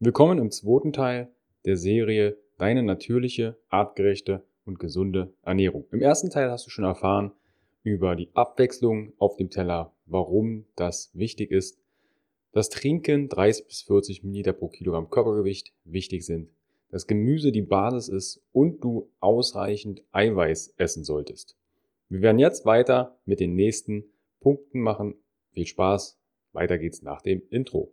Willkommen im zweiten Teil der Serie Deine natürliche, artgerechte und gesunde Ernährung. Im ersten Teil hast du schon erfahren über die Abwechslung auf dem Teller, warum das wichtig ist, dass Trinken 30 bis 40 Milliliter pro Kilogramm Körpergewicht wichtig sind, dass Gemüse die Basis ist und du ausreichend Eiweiß essen solltest. Wir werden jetzt weiter mit den nächsten Punkten machen. Viel Spaß. Weiter geht's nach dem Intro.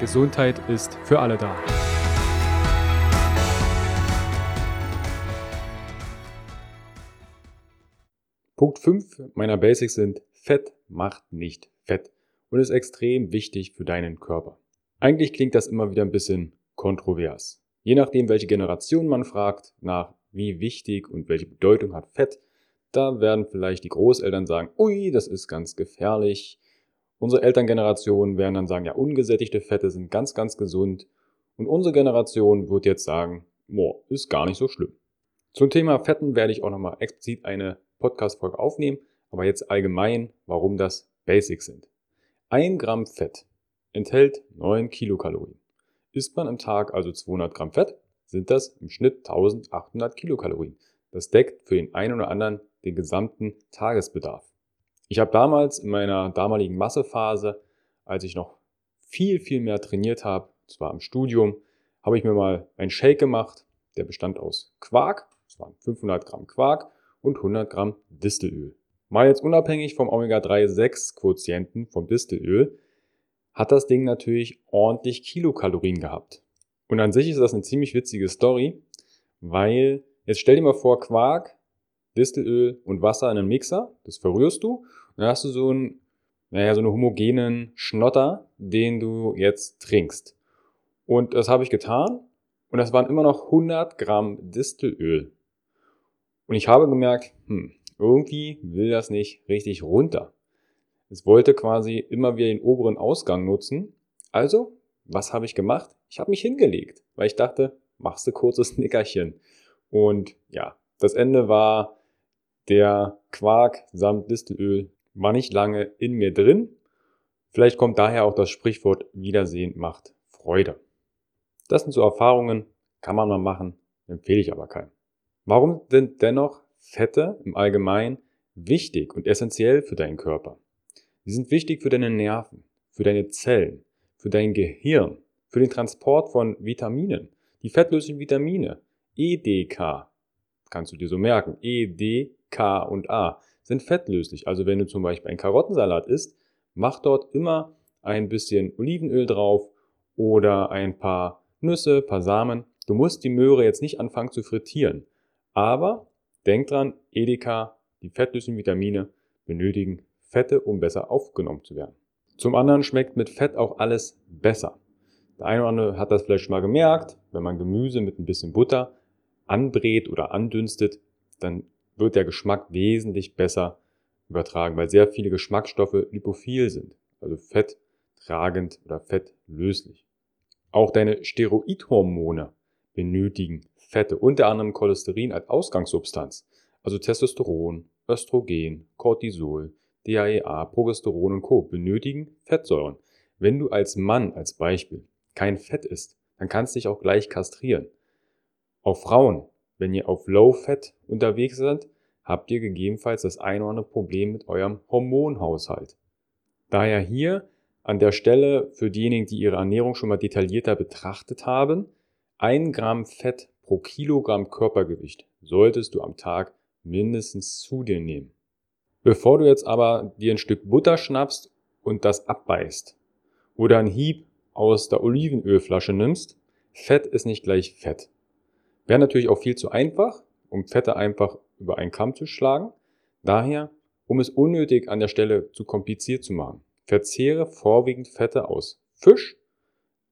Gesundheit ist für alle da. Punkt 5 meiner Basics sind Fett macht nicht Fett und ist extrem wichtig für deinen Körper. Eigentlich klingt das immer wieder ein bisschen kontrovers. Je nachdem, welche Generation man fragt, nach wie wichtig und welche Bedeutung hat Fett, da werden vielleicht die Großeltern sagen, ui, das ist ganz gefährlich, Unsere Elterngeneration werden dann sagen, ja, ungesättigte Fette sind ganz, ganz gesund. Und unsere Generation wird jetzt sagen, boah, ist gar nicht so schlimm. Zum Thema Fetten werde ich auch nochmal explizit eine Podcast-Folge aufnehmen, aber jetzt allgemein, warum das Basics sind. Ein Gramm Fett enthält 9 Kilokalorien. Isst man am Tag also 200 Gramm Fett, sind das im Schnitt 1800 Kilokalorien. Das deckt für den einen oder anderen den gesamten Tagesbedarf. Ich habe damals in meiner damaligen Massephase, als ich noch viel, viel mehr trainiert habe, zwar im Studium, habe ich mir mal einen Shake gemacht, der bestand aus Quark, das waren 500 Gramm Quark und 100 Gramm Distelöl. Mal jetzt unabhängig vom Omega-3-6-Quotienten vom Distelöl, hat das Ding natürlich ordentlich Kilokalorien gehabt. Und an sich ist das eine ziemlich witzige Story, weil jetzt stell dir mal vor, Quark Distelöl und Wasser in einen Mixer. Das verrührst du. Und dann hast du so einen, naja, so einen homogenen Schnotter, den du jetzt trinkst. Und das habe ich getan. Und das waren immer noch 100 Gramm Distelöl. Und ich habe gemerkt, hm, irgendwie will das nicht richtig runter. Es wollte quasi immer wieder den oberen Ausgang nutzen. Also, was habe ich gemacht? Ich habe mich hingelegt, weil ich dachte, machst du kurzes Nickerchen. Und ja, das Ende war der Quark samt Distelöl war nicht lange in mir drin. Vielleicht kommt daher auch das Sprichwort Wiedersehen macht Freude. Das sind so Erfahrungen, kann man mal machen, empfehle ich aber keinem. Warum sind dennoch Fette im Allgemeinen wichtig und essentiell für deinen Körper? Sie sind wichtig für deine Nerven, für deine Zellen, für dein Gehirn, für den Transport von Vitaminen. Die fettlöslichen Vitamine, EDK, kannst du dir so merken, EDK K und A sind fettlöslich. Also wenn du zum Beispiel einen Karottensalat isst, mach dort immer ein bisschen Olivenöl drauf oder ein paar Nüsse, paar Samen. Du musst die Möhre jetzt nicht anfangen zu frittieren. Aber denk dran, Edeka, die fettlöslichen Vitamine benötigen Fette, um besser aufgenommen zu werden. Zum anderen schmeckt mit Fett auch alles besser. Der eine oder andere hat das vielleicht schon mal gemerkt, wenn man Gemüse mit ein bisschen Butter anbrät oder andünstet, dann wird der Geschmack wesentlich besser übertragen, weil sehr viele Geschmacksstoffe lipophil sind, also fetttragend oder fettlöslich. Auch deine Steroidhormone benötigen Fette, unter anderem Cholesterin als Ausgangssubstanz, also Testosteron, Östrogen, Cortisol, DHEA, Progesteron und Co. benötigen Fettsäuren. Wenn du als Mann als Beispiel kein Fett isst, dann kannst du dich auch gleich kastrieren. Auch Frauen wenn ihr auf Low Fat unterwegs seid, habt ihr gegebenenfalls das ein oder andere Problem mit eurem Hormonhaushalt. Daher hier an der Stelle für diejenigen, die ihre Ernährung schon mal detaillierter betrachtet haben, ein Gramm Fett pro Kilogramm Körpergewicht solltest du am Tag mindestens zu dir nehmen. Bevor du jetzt aber dir ein Stück Butter schnappst und das abbeißt oder einen Hieb aus der Olivenölflasche nimmst, Fett ist nicht gleich Fett. Wäre natürlich auch viel zu einfach, um Fette einfach über einen Kamm zu schlagen. Daher, um es unnötig an der Stelle zu kompliziert zu machen, verzehre vorwiegend Fette aus Fisch,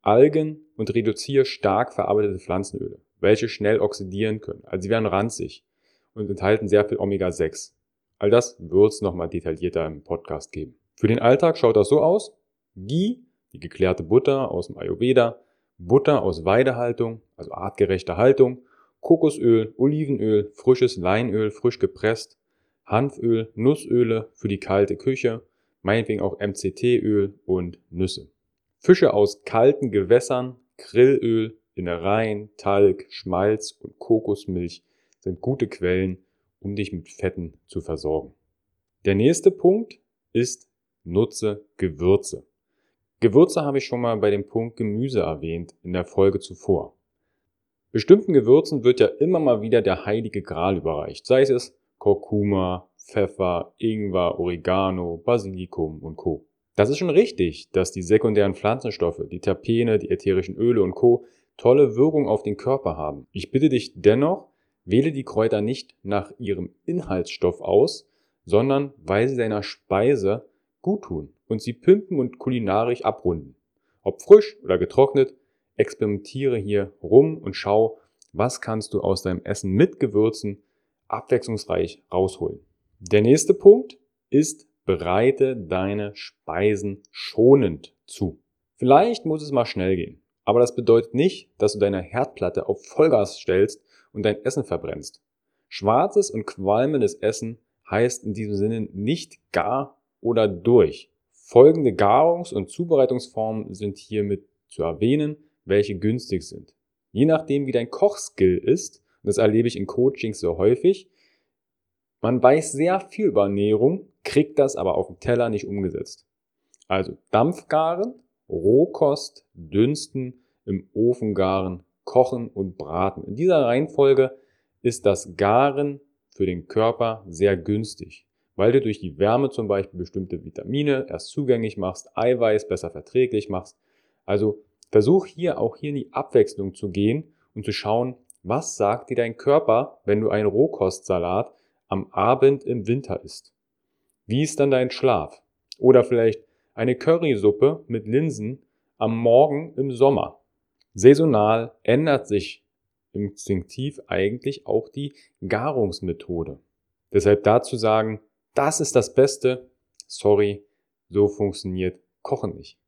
Algen und reduziere stark verarbeitete Pflanzenöle, welche schnell oxidieren können. Also sie werden ranzig und enthalten sehr viel Omega-6. All das wird es nochmal detaillierter im Podcast geben. Für den Alltag schaut das so aus. Ghee, die geklärte Butter aus dem Ayurveda, Butter aus Weidehaltung, also artgerechte Haltung, Kokosöl, Olivenöl, frisches Leinöl, frisch gepresst, Hanföl, Nussöle für die kalte Küche, meinetwegen auch MCT-Öl und Nüsse. Fische aus kalten Gewässern, Grillöl, Innereien, Talg, Schmalz und Kokosmilch sind gute Quellen, um dich mit Fetten zu versorgen. Der nächste Punkt ist nutze Gewürze. Gewürze habe ich schon mal bei dem Punkt Gemüse erwähnt in der Folge zuvor. Bestimmten Gewürzen wird ja immer mal wieder der heilige Gral überreicht, sei es Kurkuma, Pfeffer, Ingwer, Oregano, Basilikum und Co. Das ist schon richtig, dass die sekundären Pflanzenstoffe, die Terpene, die ätherischen Öle und Co. tolle Wirkung auf den Körper haben. Ich bitte dich dennoch, wähle die Kräuter nicht nach ihrem Inhaltsstoff aus, sondern weil sie deiner Speise gut tun und sie pimpen und kulinarisch abrunden. Ob frisch oder getrocknet, experimentiere hier rum und schau, was kannst du aus deinem Essen mit Gewürzen abwechslungsreich rausholen. Der nächste Punkt ist, bereite deine Speisen schonend zu. Vielleicht muss es mal schnell gehen, aber das bedeutet nicht, dass du deine Herdplatte auf Vollgas stellst und dein Essen verbrennst. Schwarzes und qualmendes Essen heißt in diesem Sinne nicht gar oder durch. Folgende Garungs- und Zubereitungsformen sind hiermit zu erwähnen, welche günstig sind. Je nachdem, wie dein Kochskill ist, und das erlebe ich in Coachings so häufig, man weiß sehr viel über Ernährung, kriegt das aber auf dem Teller nicht umgesetzt. Also Dampfgaren, Rohkost, Dünsten, im Ofen garen, kochen und braten. In dieser Reihenfolge ist das Garen für den Körper sehr günstig weil du durch die Wärme zum Beispiel bestimmte Vitamine erst zugänglich machst, Eiweiß besser verträglich machst. Also versuch hier auch hier in die Abwechslung zu gehen und zu schauen, was sagt dir dein Körper, wenn du einen Rohkostsalat am Abend im Winter isst? Wie ist dann dein Schlaf? Oder vielleicht eine Currysuppe mit Linsen am Morgen im Sommer. Saisonal ändert sich instinktiv eigentlich auch die Garungsmethode. Deshalb dazu sagen, das ist das Beste. Sorry, so funktioniert Kochen nicht.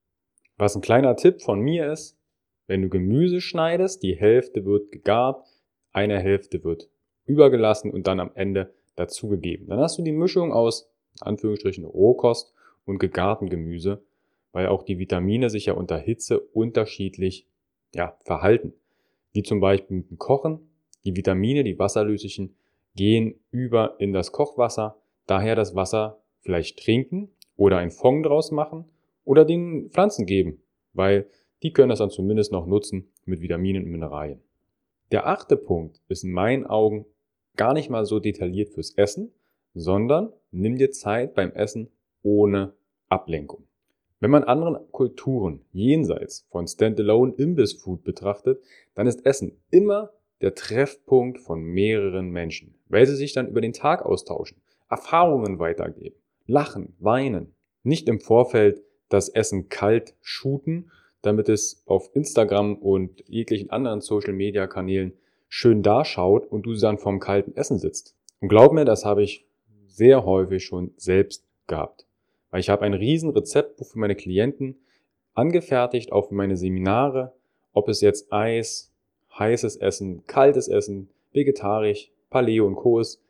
Was ein kleiner Tipp von mir ist, wenn du Gemüse schneidest, die Hälfte wird gegart, eine Hälfte wird übergelassen und dann am Ende dazugegeben. Dann hast du die Mischung aus Anführungsstrichen Rohkost und gegarten Gemüse, weil auch die Vitamine sich ja unter Hitze unterschiedlich ja, verhalten. Wie zum Beispiel mit dem Kochen. Die Vitamine, die wasserlöslichen, gehen über in das Kochwasser Daher das Wasser vielleicht trinken oder ein Fond draus machen oder den Pflanzen geben, weil die können das dann zumindest noch nutzen mit Vitaminen und Mineralien. Der achte Punkt ist in meinen Augen gar nicht mal so detailliert fürs Essen, sondern nimm dir Zeit beim Essen ohne Ablenkung. Wenn man anderen Kulturen jenseits von Standalone Imbiss-Food betrachtet, dann ist Essen immer der Treffpunkt von mehreren Menschen, weil sie sich dann über den Tag austauschen, Erfahrungen weitergeben, lachen, weinen. Nicht im Vorfeld das Essen kalt shooten, damit es auf Instagram und jeglichen anderen Social-Media-Kanälen schön daschaut und du dann vom kalten Essen sitzt. Und glaub mir, das habe ich sehr häufig schon selbst gehabt. Weil ich habe ein riesen Rezeptbuch für meine Klienten angefertigt, auch für meine Seminare, ob es jetzt Eis, heißes Essen, kaltes Essen, vegetarisch, Paleo und Co. ist.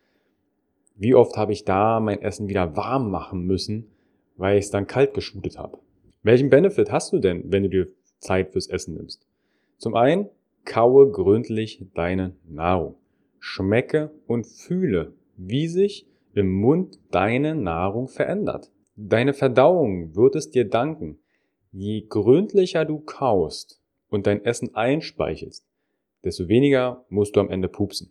Wie oft habe ich da mein Essen wieder warm machen müssen, weil ich es dann kalt geschootet habe? Welchen Benefit hast du denn, wenn du dir Zeit fürs Essen nimmst? Zum einen, kaue gründlich deine Nahrung. Schmecke und fühle, wie sich im Mund deine Nahrung verändert. Deine Verdauung wird es dir danken. Je gründlicher du kaust und dein Essen einspeichelst, desto weniger musst du am Ende pupsen.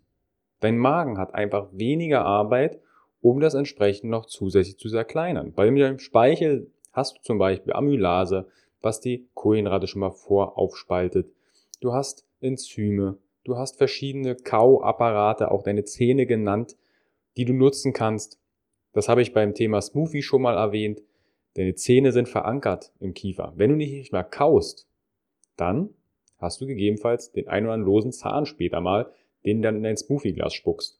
Dein Magen hat einfach weniger Arbeit, um das entsprechend noch zusätzlich zu zerkleinern. Bei dem Speichel hast du zum Beispiel Amylase, was die Kohlenhydrate schon mal voraufspaltet. Du hast Enzyme, du hast verschiedene Kauapparate, auch deine Zähne genannt, die du nutzen kannst. Das habe ich beim Thema Smoothie schon mal erwähnt. Deine Zähne sind verankert im Kiefer. Wenn du nicht mehr kaust, dann hast du gegebenenfalls den ein oder anderen losen Zahn später mal, den dann in dein Smoothie-Glas spuckst.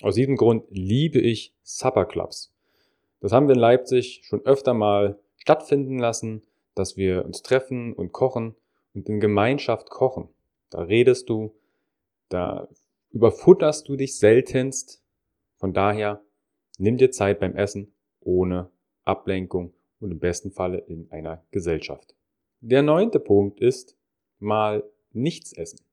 Aus diesem Grund liebe ich Supper Clubs. Das haben wir in Leipzig schon öfter mal stattfinden lassen, dass wir uns treffen und kochen und in Gemeinschaft kochen. Da redest du, da überfutterst du dich seltenst. Von daher nimm dir Zeit beim Essen ohne Ablenkung und im besten Falle in einer Gesellschaft. Der neunte Punkt ist mal nichts essen.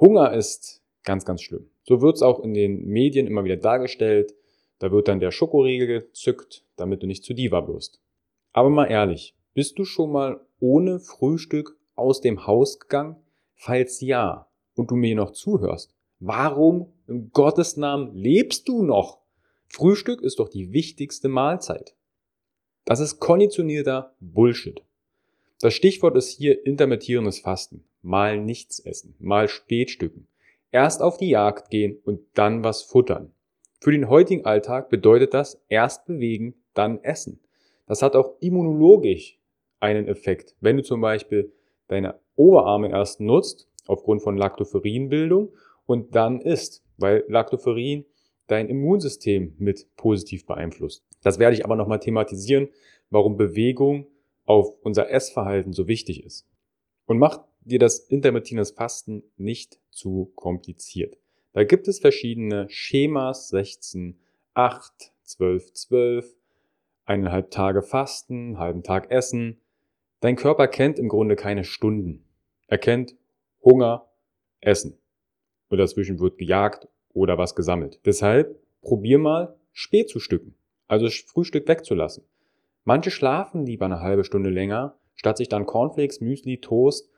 Hunger ist ganz, ganz schlimm. So wird es auch in den Medien immer wieder dargestellt. Da wird dann der Schokoriegel gezückt, damit du nicht zu Diva wirst. Aber mal ehrlich, bist du schon mal ohne Frühstück aus dem Haus gegangen? Falls ja, und du mir noch zuhörst, warum im Gottes Namen lebst du noch? Frühstück ist doch die wichtigste Mahlzeit. Das ist konditionierter Bullshit. Das Stichwort ist hier intermittierendes Fasten. Mal nichts essen, mal Spätstücken. Erst auf die Jagd gehen und dann was futtern. Für den heutigen Alltag bedeutet das erst bewegen, dann essen. Das hat auch immunologisch einen Effekt. Wenn du zum Beispiel deine Oberarme erst nutzt, aufgrund von Lactoferinbildung, und dann isst, weil Lactoferin dein Immunsystem mit positiv beeinflusst. Das werde ich aber nochmal thematisieren, warum Bewegung auf unser Essverhalten so wichtig ist. Und mach dir das intermittierendes Fasten nicht zu kompliziert. Da gibt es verschiedene Schemas, 16, 8, 12, 12, eineinhalb Tage Fasten, halben Tag Essen. Dein Körper kennt im Grunde keine Stunden. Er kennt Hunger, Essen. Und dazwischen wird gejagt oder was gesammelt. Deshalb probier mal spät zu stücken, also Frühstück wegzulassen. Manche schlafen lieber eine halbe Stunde länger, statt sich dann Cornflakes, Müsli, Toast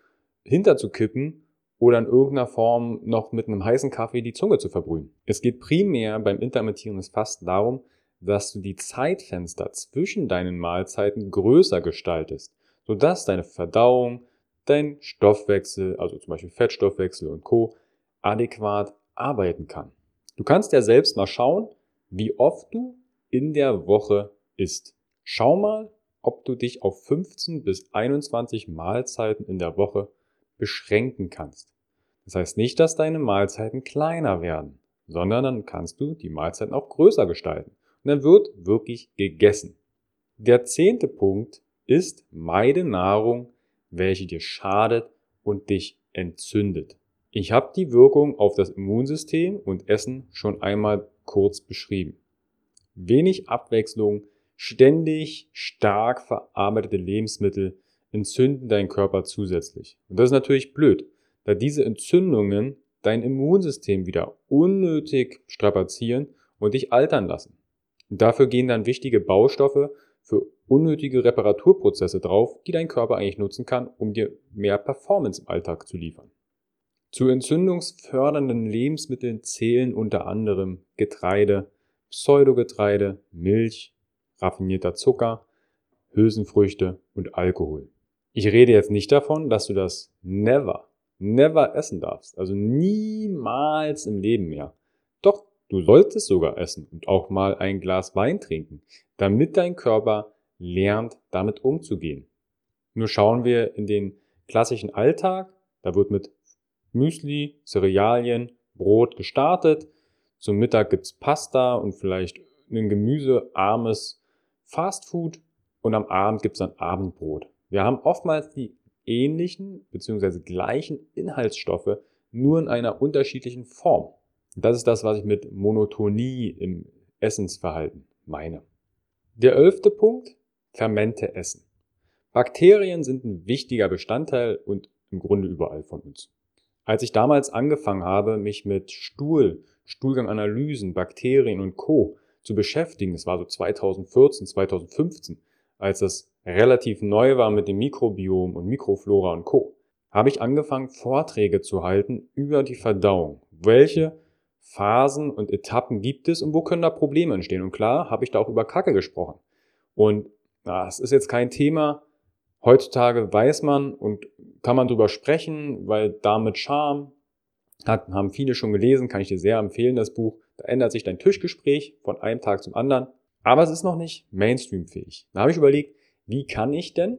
hinterzukippen oder in irgendeiner Form noch mit einem heißen Kaffee die Zunge zu verbrühen. Es geht primär beim intermittierendes Fasten darum, dass du die Zeitfenster zwischen deinen Mahlzeiten größer gestaltest, sodass deine Verdauung, dein Stoffwechsel, also zum Beispiel Fettstoffwechsel und Co., adäquat arbeiten kann. Du kannst ja selbst mal schauen, wie oft du in der Woche isst. Schau mal, ob du dich auf 15 bis 21 Mahlzeiten in der Woche beschränken kannst. Das heißt nicht, dass deine Mahlzeiten kleiner werden, sondern dann kannst du die Mahlzeiten auch größer gestalten. Und dann wird wirklich gegessen. Der zehnte Punkt ist, meide Nahrung, welche dir schadet und dich entzündet. Ich habe die Wirkung auf das Immunsystem und Essen schon einmal kurz beschrieben. Wenig Abwechslung Ständig stark verarbeitete Lebensmittel entzünden deinen Körper zusätzlich. Und das ist natürlich blöd, da diese Entzündungen dein Immunsystem wieder unnötig strapazieren und dich altern lassen. Und dafür gehen dann wichtige Baustoffe für unnötige Reparaturprozesse drauf, die dein Körper eigentlich nutzen kann, um dir mehr Performance im Alltag zu liefern. Zu entzündungsfördernden Lebensmitteln zählen unter anderem Getreide, Pseudogetreide, Milch, raffinierter Zucker, Hülsenfrüchte und Alkohol. Ich rede jetzt nicht davon, dass du das never, never essen darfst. Also niemals im Leben mehr. Doch, du solltest sogar essen und auch mal ein Glas Wein trinken, damit dein Körper lernt, damit umzugehen. Nur schauen wir in den klassischen Alltag, da wird mit Müsli, Cerealien, Brot gestartet. Zum Mittag gibt's Pasta und vielleicht ein gemüsearmes Fast Food und am Abend gibt es dann Abendbrot. Wir haben oftmals die ähnlichen bzw. gleichen Inhaltsstoffe, nur in einer unterschiedlichen Form. Das ist das, was ich mit Monotonie im Essensverhalten meine. Der elfte Punkt, Fermente essen. Bakterien sind ein wichtiger Bestandteil und im Grunde überall von uns. Als ich damals angefangen habe, mich mit Stuhl, Stuhlganganalysen, Bakterien und Co zu beschäftigen. Das war so 2014, 2015, als das relativ neu war mit dem Mikrobiom und Mikroflora und Co. Habe ich angefangen, Vorträge zu halten über die Verdauung. Welche Phasen und Etappen gibt es und wo können da Probleme entstehen? Und klar, habe ich da auch über Kacke gesprochen. Und na, es ist jetzt kein Thema, Heutzutage weiß man und kann man drüber sprechen, weil damit Charme hat, haben viele schon gelesen, kann ich dir sehr empfehlen, das Buch. Da ändert sich dein Tischgespräch von einem Tag zum anderen. Aber es ist noch nicht Mainstream-fähig. Da habe ich überlegt, wie kann ich denn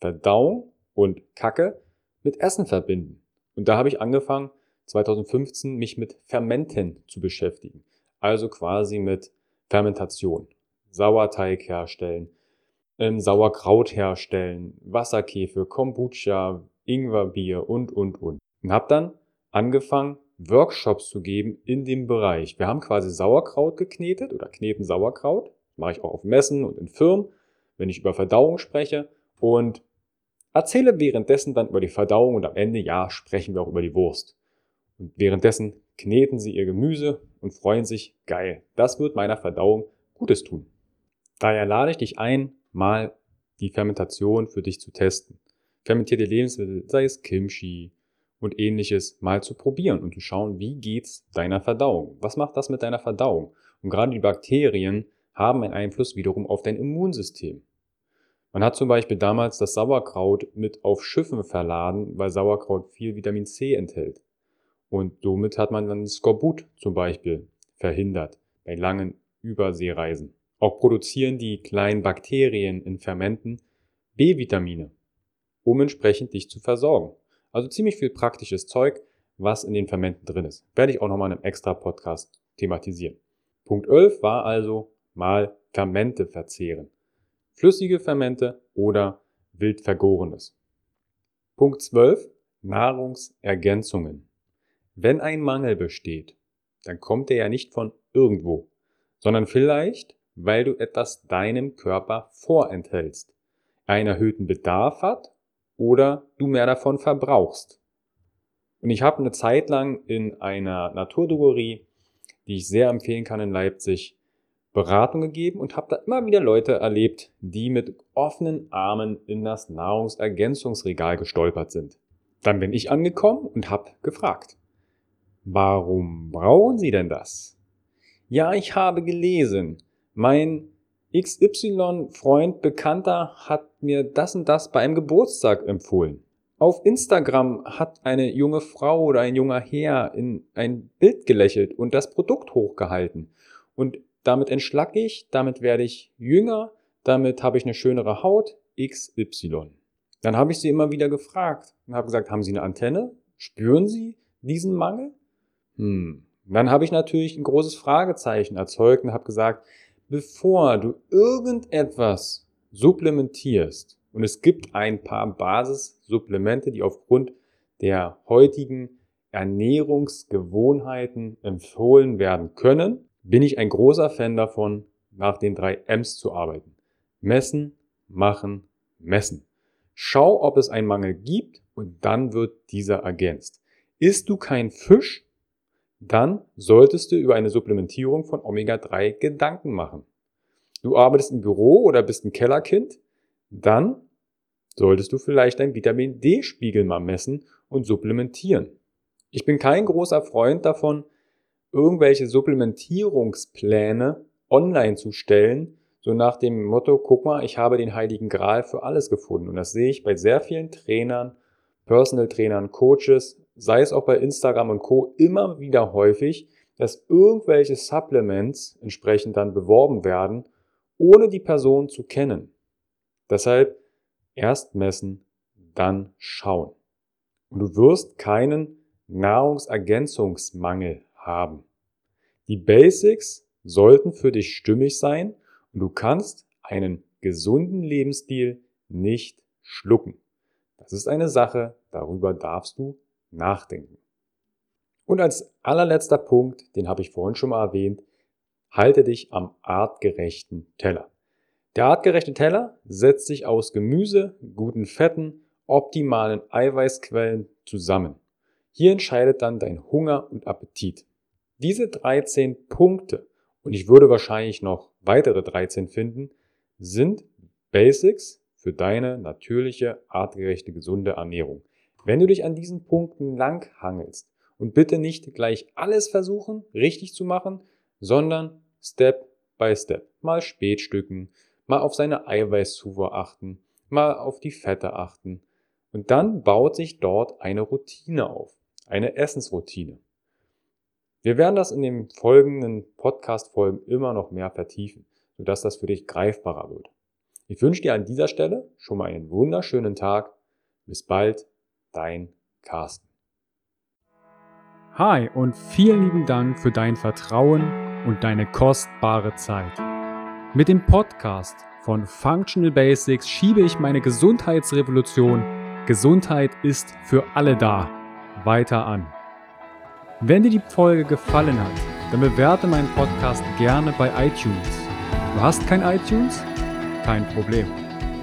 Verdauung und Kacke mit Essen verbinden? Und da habe ich angefangen, 2015 mich mit Fermenten zu beschäftigen. Also quasi mit Fermentation. Sauerteig herstellen, ähm, Sauerkraut herstellen, Wasserkäfe, Kombucha, Ingwerbier und, und, und. Und habe dann angefangen, Workshops zu geben in dem Bereich. Wir haben quasi Sauerkraut geknetet oder kneten Sauerkraut. Das mache ich auch auf Messen und in Firmen, wenn ich über Verdauung spreche. Und erzähle währenddessen dann über die Verdauung und am Ende, ja, sprechen wir auch über die Wurst. Und währenddessen kneten sie ihr Gemüse und freuen sich, geil, das wird meiner Verdauung Gutes tun. Daher lade ich dich ein, mal die Fermentation für dich zu testen. Fermentierte Lebensmittel, sei es Kimchi und ähnliches, mal zu probieren und zu schauen, wie geht's deiner Verdauung? Was macht das mit deiner Verdauung? Und gerade die Bakterien haben einen Einfluss wiederum auf dein Immunsystem. Man hat zum Beispiel damals das Sauerkraut mit auf Schiffen verladen, weil Sauerkraut viel Vitamin C enthält. Und somit hat man dann Skorbut zum Beispiel verhindert bei langen Überseereisen. Auch produzieren die kleinen Bakterien in Fermenten B-Vitamine, um entsprechend dich zu versorgen. Also ziemlich viel praktisches Zeug, was in den Fermenten drin ist. Werde ich auch nochmal in einem extra Podcast thematisieren. Punkt 11 war also mal Fermente verzehren. Flüssige Fermente oder wild vergorenes. Punkt 12. Nahrungsergänzungen. Wenn ein Mangel besteht, dann kommt er ja nicht von irgendwo, sondern vielleicht weil du etwas deinem Körper vorenthältst, einen erhöhten Bedarf hat oder du mehr davon verbrauchst. Und ich habe eine Zeit lang in einer Naturdrogerie, die ich sehr empfehlen kann in Leipzig, Beratung gegeben und habe da immer wieder Leute erlebt, die mit offenen Armen in das Nahrungsergänzungsregal gestolpert sind. Dann bin ich angekommen und habe gefragt, warum brauchen Sie denn das? Ja, ich habe gelesen, mein XY-Freund, Bekannter hat mir das und das bei einem Geburtstag empfohlen. Auf Instagram hat eine junge Frau oder ein junger Herr in ein Bild gelächelt und das Produkt hochgehalten. Und damit entschlacke ich, damit werde ich jünger, damit habe ich eine schönere Haut, XY. Dann habe ich sie immer wieder gefragt und habe gesagt, haben Sie eine Antenne? Spüren Sie diesen Mangel? Hm. Dann habe ich natürlich ein großes Fragezeichen erzeugt und habe gesagt, bevor du irgendetwas supplementierst, und es gibt ein paar Basissupplemente, die aufgrund der heutigen Ernährungsgewohnheiten empfohlen werden können, bin ich ein großer Fan davon, nach den drei M's zu arbeiten. Messen, machen, messen. Schau, ob es einen Mangel gibt und dann wird dieser ergänzt. Isst du kein Fisch, dann solltest du über eine Supplementierung von Omega-3 Gedanken machen. Du arbeitest im Büro oder bist ein Kellerkind, dann solltest du vielleicht deinen Vitamin D-Spiegel mal messen und supplementieren. Ich bin kein großer Freund davon, irgendwelche Supplementierungspläne online zu stellen, so nach dem Motto, guck mal, ich habe den heiligen Gral für alles gefunden. Und das sehe ich bei sehr vielen Trainern, Personal Trainern, Coaches, sei es auch bei Instagram und Co. immer wieder häufig, dass irgendwelche Supplements entsprechend dann beworben werden, ohne die Person zu kennen. Deshalb erst messen, dann schauen. Und du wirst keinen Nahrungsergänzungsmangel haben. Die Basics sollten für dich stimmig sein und du kannst einen gesunden Lebensstil nicht schlucken. Das ist eine Sache, darüber darfst du nachdenken. Und als allerletzter Punkt, den habe ich vorhin schon mal erwähnt, halte dich am artgerechten Teller. Der artgerechte Teller setzt sich aus Gemüse, guten Fetten, optimalen Eiweißquellen zusammen. Hier entscheidet dann dein Hunger und Appetit. Diese 13 Punkte, und ich würde wahrscheinlich noch weitere 13 finden, sind Basics für deine natürliche, artgerechte, gesunde Ernährung. Wenn du dich an diesen Punkten lang hangelst und bitte nicht gleich alles versuchen, richtig zu machen, sondern Step by Step. Mal Spätstücken, mal auf seine Eiweißzufuhr achten, mal auf die Fette achten. Und dann baut sich dort eine Routine auf, eine Essensroutine. Wir werden das in den folgenden Podcast-Folgen immer noch mehr vertiefen, sodass das für dich greifbarer wird. Ich wünsche dir an dieser Stelle schon mal einen wunderschönen Tag. Bis bald, dein Carsten. Hi und vielen lieben Dank für dein Vertrauen und deine kostbare Zeit. Mit dem Podcast von Functional Basics schiebe ich meine Gesundheitsrevolution Gesundheit ist für alle da weiter an. Wenn dir die Folge gefallen hat, dann bewerte meinen Podcast gerne bei iTunes. Du hast kein iTunes? Kein Problem.